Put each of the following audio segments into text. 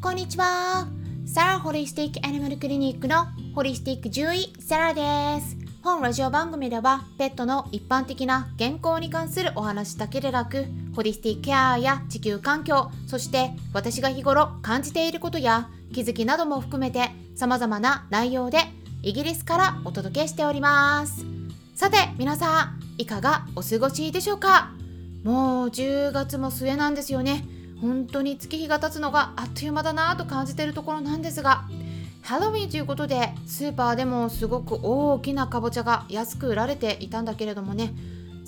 こんにちは。サラホリスティックアニマルクリニックのホリスティック獣医サラです。本ラジオ番組ではペットの一般的な健康に関するお話だけでなくホリスティックケアや地球環境そして私が日頃感じていることや気づきなども含めて様々な内容でイギリスからお届けしております。さて皆さんいかがお過ごしでしょうか？もう10月も末なんですよね。本当に月日が経つのがあっという間だなと感じているところなんですがハロウィンということでスーパーでもすごく大きなかぼちゃが安く売られていたんだけれどもね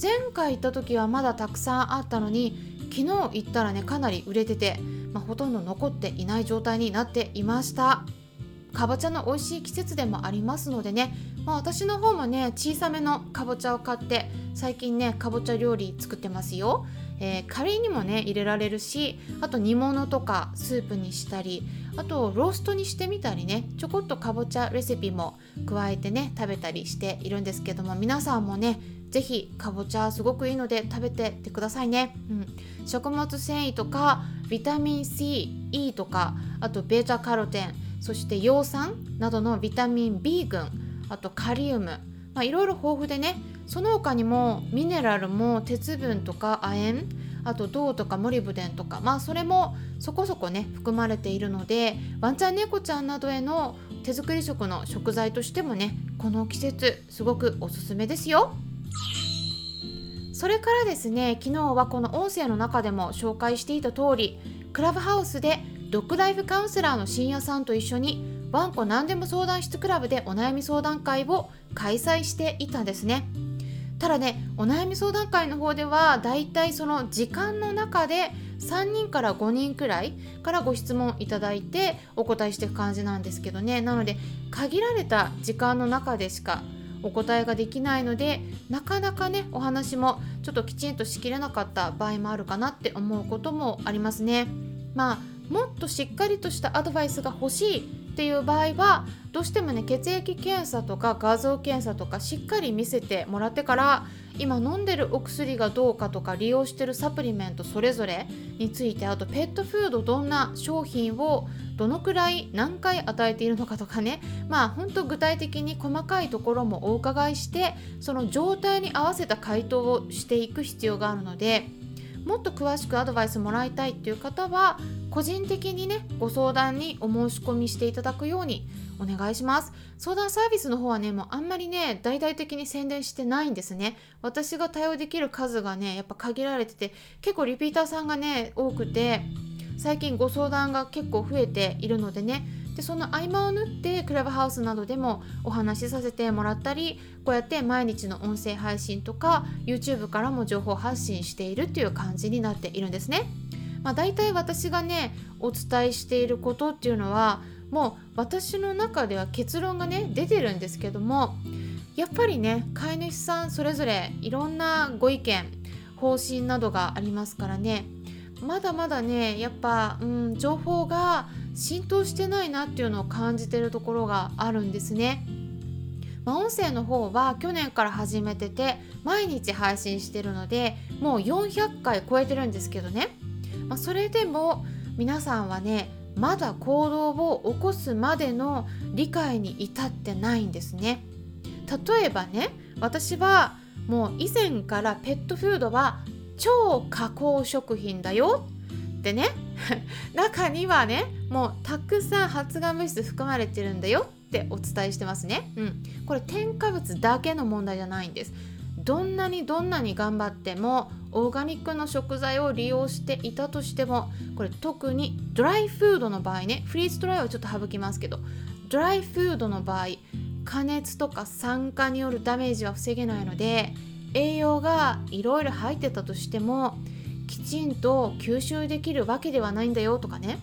前回行った時はまだたくさんあったのに昨日行ったらねかなり売れてて、まあ、ほとんど残っていない状態になっていました。かぼちゃの美味しい季節でもありますのでね、まあ、私の方もね小さめのかぼちゃを買って最近ねかぼちゃ料理作ってますよ、えー、カレーにもね入れられるしあと煮物とかスープにしたりあとローストにしてみたりねちょこっとかぼちゃレシピも加えてね食べたりしているんですけども皆さんもね是非かぼちゃすごくいいので食べてってくださいね、うん、食物繊維とかビタミン C、E とかあとベータカロテンそして葉酸などのビタミン B 群あとカリウムいろいろ豊富でねその他にもミネラルも鉄分とか亜鉛あと銅とかモリブデンとかまあそれもそこそこね含まれているのでワンちゃん猫ちゃんなどへの手作り食の食材としてもねこの季節すごくおすすめですよ。それからですね昨日はこの音声の中でも紹介していた通りクラブハウスでドッグライフカウンセラーの深夜さんと一緒にワンコ何でも相談室クラブでお悩み相談会を開催していたんですねただねお悩み相談会の方ではだいたいその時間の中で3人から5人くらいからご質問いただいてお答えしていく感じなんですけどね。なので限られた時間の中でしかお答えができないのでなかなかねお話もちょっときちんとしきれなかった場合もあるかなって思うこともありますね。まあもっとしっかりとしたアドバイスが欲しいっていう場合はどうしてもね血液検査とか画像検査とかしっかり見せてもらってから今飲んでるお薬がどうかとか利用してるサプリメントそれぞれについてあとペットフードどんな商品をどのくらい何回与えているのかとかねまあほんと具体的に細かいところもお伺いしてその状態に合わせた回答をしていく必要があるのでもっと詳しくアドバイスもらいたいっていう方は個人的にねご相談にお申し込みしていただくようにお願いします。相談サービスの方はねもうあんまりね大々的に宣伝してないんですね。私が対応できる数がねやっぱ限られてて結構リピーターさんがね多くて最近ご相談が結構増えているのでね。でその合間を縫ってクラブハウスなどでもお話しさせてもらったりこうやって毎日の音声配信とか YouTube からも情報発信しているっていう感じになっているんですね。まあ、大体私がねお伝えしていることっていうのはもう私の中では結論がね出てるんですけどもやっぱりね飼い主さんそれぞれいろんなご意見方針などがありますからねまだまだねやっぱ、うん、情報が浸透してないなっていうのを感じてるところがあるんですね。まあ、音声の方は去年から始めてて毎日配信してるのでもう400回超えてるんですけどね、まあ、それでも皆さんはねまだ行動を起こすまでの理解に至ってないんですね。例えばね私はもう以前からペットフードは超加工食品だよってね 中にはねもうたくさん発がん物質含まれてるんだよってお伝えしてますね。うん、これ添加物だけの問題じゃないんです。どんなにどんなに頑張ってもオーガニックの食材を利用していたとしてもこれ特にドライフードの場合ねフリーズドライはちょっと省きますけどドライフードの場合加熱とか酸化によるダメージは防げないので栄養がいろいろ入ってたとしてもきちんと吸収できるわけではないんだよとかね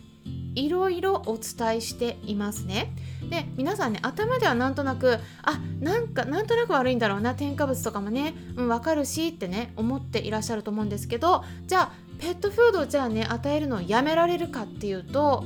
いろいろお伝えしていますね。で皆さんね頭ではなんとなくあなんかなんとなく悪いんだろうな添加物とかもね、うん、分かるしってね思っていらっしゃると思うんですけどじゃあペットフードをじゃあね与えるのをやめられるかっていうと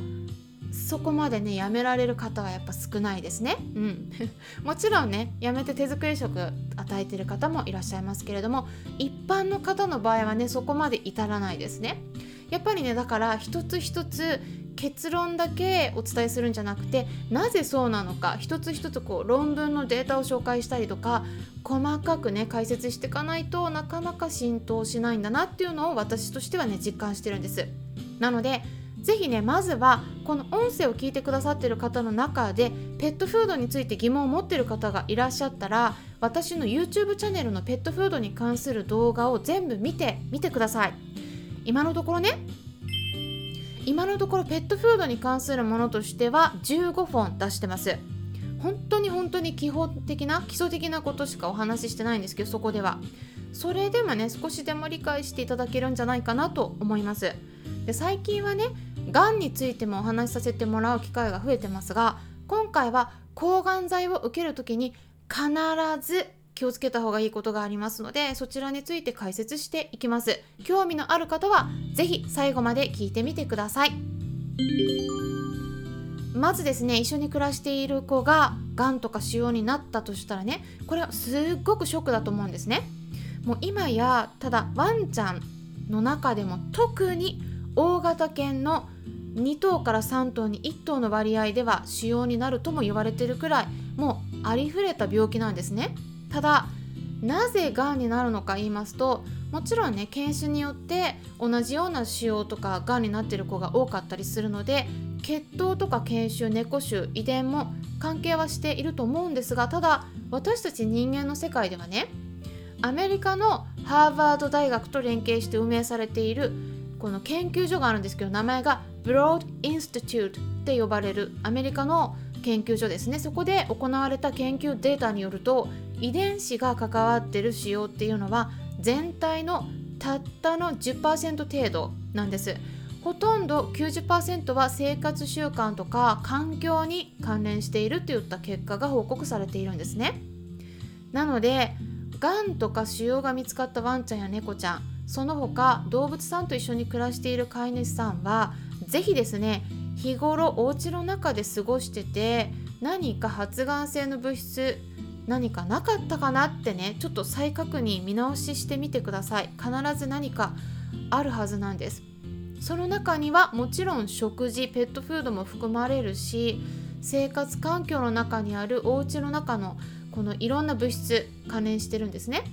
そこまでねやめられる方はやっぱ少ないですね。うん、もちろんねやめて手作り食与えてる方もいらっしゃいますけれども一般の方の場合はねそこまで至らないですね。やっぱりねだから一つ一つ結論だけお伝えするんじゃなくてなぜそうなのか一つ一つこう論文のデータを紹介したりとか細かくね解説していかないとなかなか浸透しないんだなっていうのを私としてはね実感してるんです。なのでぜひねまずはこの音声を聞いてくださってる方の中でペットフードについて疑問を持ってる方がいらっしゃったら私の YouTube チャンネルのペットフードに関する動画を全部見てみてください今のところね今のところペットフードに関するものとしては15本出してます。本当に本当に基本的な基礎的なことしかお話ししてないんですけどそこでは。それでもね少しでも理解していただけるんじゃないかなと思います。で最近はねがんについてもお話しさせてもらう機会が増えてますが今回は抗がん剤を受ける時に必ず気をつけた方がいいことがありますのでそちらについて解説していきます。興味のある方は是非最後まで聞いてみてください。まずですね一緒に暮らしている子ががんとか腫瘍になったとしたらねこれはすっごくショックだと思うんですね。もう今やただワンちゃんの中でも特に大型犬の2頭から3頭に1頭の割合では腫瘍になるとも言われてるくらいもうありふれた病気なんですね。ただなぜがんになるのか言いますともちろんね犬種によって同じような腫瘍とかがんになってる子が多かったりするので血統とか犬種猫種遺伝も関係はしていると思うんですがただ私たち人間の世界ではねアメリカのハーバード大学と連携して運営されているこの研究所があるんですけど名前が Broad Institute って呼ばれるアメリカの研究所ですね。そこで行われた研究データによると遺伝子が関わってる使用っていうのは全体のたったの10%程度なんです。ほとんど90%は生活習慣とか環境に関連しているといった結果が報告されているんですね。なのでがんとか腫瘍が見つかったワンちゃんや猫ちゃんその他動物さんと一緒に暮らしている飼い主さんは是非ですね日頃お家の中で過ごしてて何か発がん性の物質何かなかったかなってねちょっと再確認見直ししてみてください。必ず何かあるはずなんです。その中にはもちろん食事ペットフードも含まれるし生活環境の中にあるお家の中のこのいろんな物質関連してるんですね。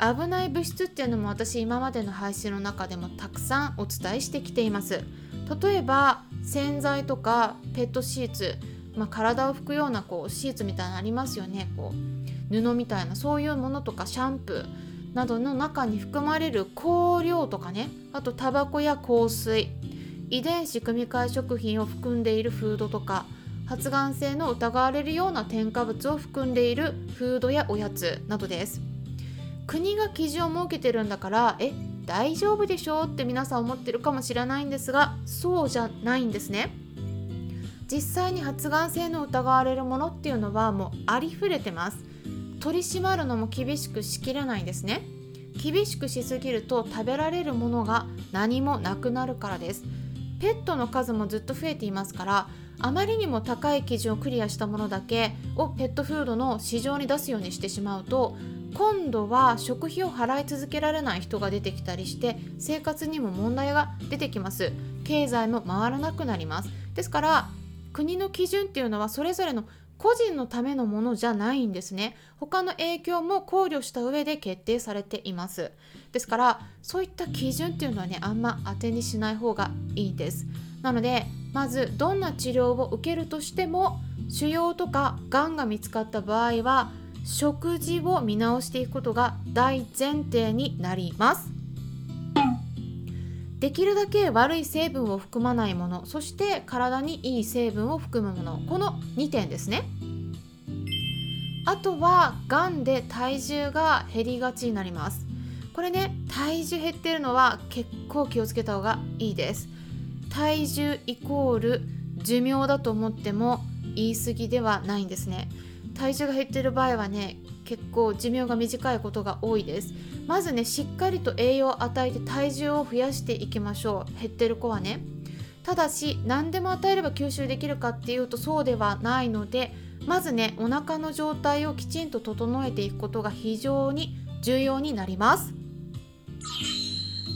危ない物質っていうのも私今までの配信の中でもたくさんお伝えしてきています。例えば洗剤とかペットシーツまあ、体を拭くようなこうシーツみたいなのありますよね。こう布みたいなそういうものとかシャンプーなどの中に含まれる香料とかね。あとタバコや香水遺伝子組み換え食品を含んでいるフードとか発がん性の疑われるような添加物を含んでいるフードやおやつなどです。国が基準を設けてるんだからえ大丈夫でしょうって皆さん思ってるかもしれないんですがそうじゃないんですね。実際に発がん性の疑われるものっていうのはもうありふれてます。取り締まるのも厳しくしきれないんですね。厳しくしすぎると食べられるものが何もなくなるからです。ペットの数もずっと増えていますからあまりにも高い基準をクリアしたものだけをペットフードの市場に出すようにしてしまうと今度は食費を払い続けられない人が出てきたりして生活にも問題が出てきます。経済も回らなくなります。ですから国の基準っていうのはそれぞれの個人のためのものじゃないんですね。他の影響も考慮した上で決定されています。ですからそういった基準っていうのはねあんま当てにしない方がいいです。なのでまずどんな治療を受けるとしても腫瘍とかがんが見つかった場合は食事を見直していくことが大前提になります。できるだけ悪い成分を含まないものそして体にいい成分を含むもの。この2点ですね。あとはがんで体重が減りがちになります。これね体重減ってるのは結構気をつけた方がいいです。体重イコール寿命だと思っても言い過ぎではないんですね。体重が減ってる場合はね結構寿命が短いことが多いです。まずねしっかりと栄養を与えて体重を増やしていきましょう。減ってる子はね。ただし何でも与えれば吸収できるかっていうとそうではないのでまずねお腹の状態をきちんと整えていくことが非常に重要になります。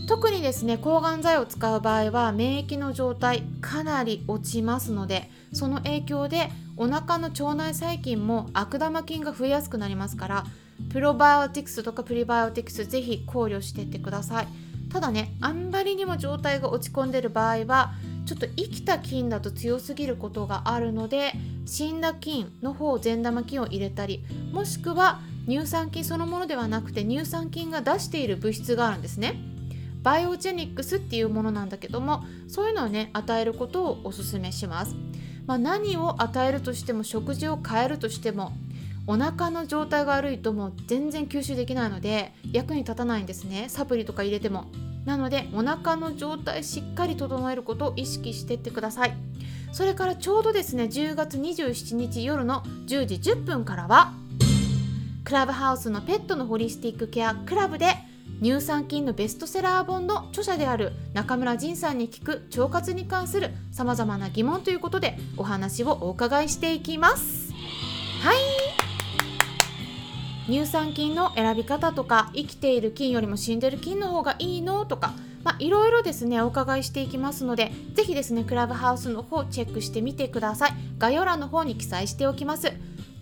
特にですね抗がん剤を使う場合は免疫の状態かなり落ちますのでその影響でお腹の腸内細菌も悪玉菌が増えやすくなりますからプロバイオティクスとかプリバイオティクスぜひ考慮していってください。ただねあんまりにも状態が落ち込んでる場合はちょっと生きた菌だと強すぎることがあるので死んだ菌の方善玉菌を入れたりもしくは乳酸菌そのものではなくて乳酸菌が出している物質があるんですね。バイオジェニックスっていうものなんだけどもそういうのをね与えることをおすすめします、まあ、何を与えるとしても食事を変えるとしてもお腹の状態が悪いともう全然吸収できないので役に立たないんですね。サプリとか入れても。なのでお腹の状態しっかり整えることを意識してってください。それからちょうどですね10月27日夜の10時10分からはクラブハウスのペットのホリスティックケアクラブで乳酸菌のベストセラー本の著者である中村仁さんに聞く腸活に関するさまざまな疑問ということでお話をお伺いしていきます。はい。乳酸菌の選び方とか生きている菌よりも死んでる菌の方がいいのとかまあ、いろいろですねお伺いしていきますのでぜひですねクラブハウスの方チェックしてみてください。概要欄の方に記載しておきます。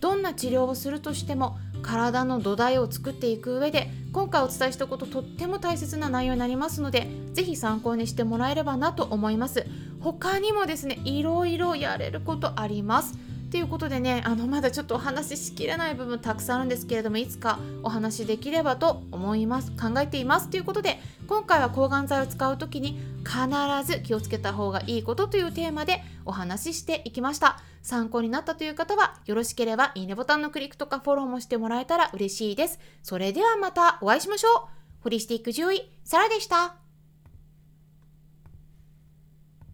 どんな治療をするとしても体の土台を作っていく上で今回お伝えしたこととっても大切な内容になりますのでぜひ参考にしてもらえればなと思います。他にもですねいろいろやれることあります。ということでねあのまだちょっとお話ししきれない部分たくさんあるんですけれどもいつかお話しできればと思います。考えています。ということで今回は抗がん剤を使う時に必ず気をつけた方がいいことというテーマでお話ししていきました。参考になったという方はよろしければいいねボタンのクリックとかフォローもしてもらえたら嬉しいです。それではまたお会いしましょう。ホリスティック獣医サラでした。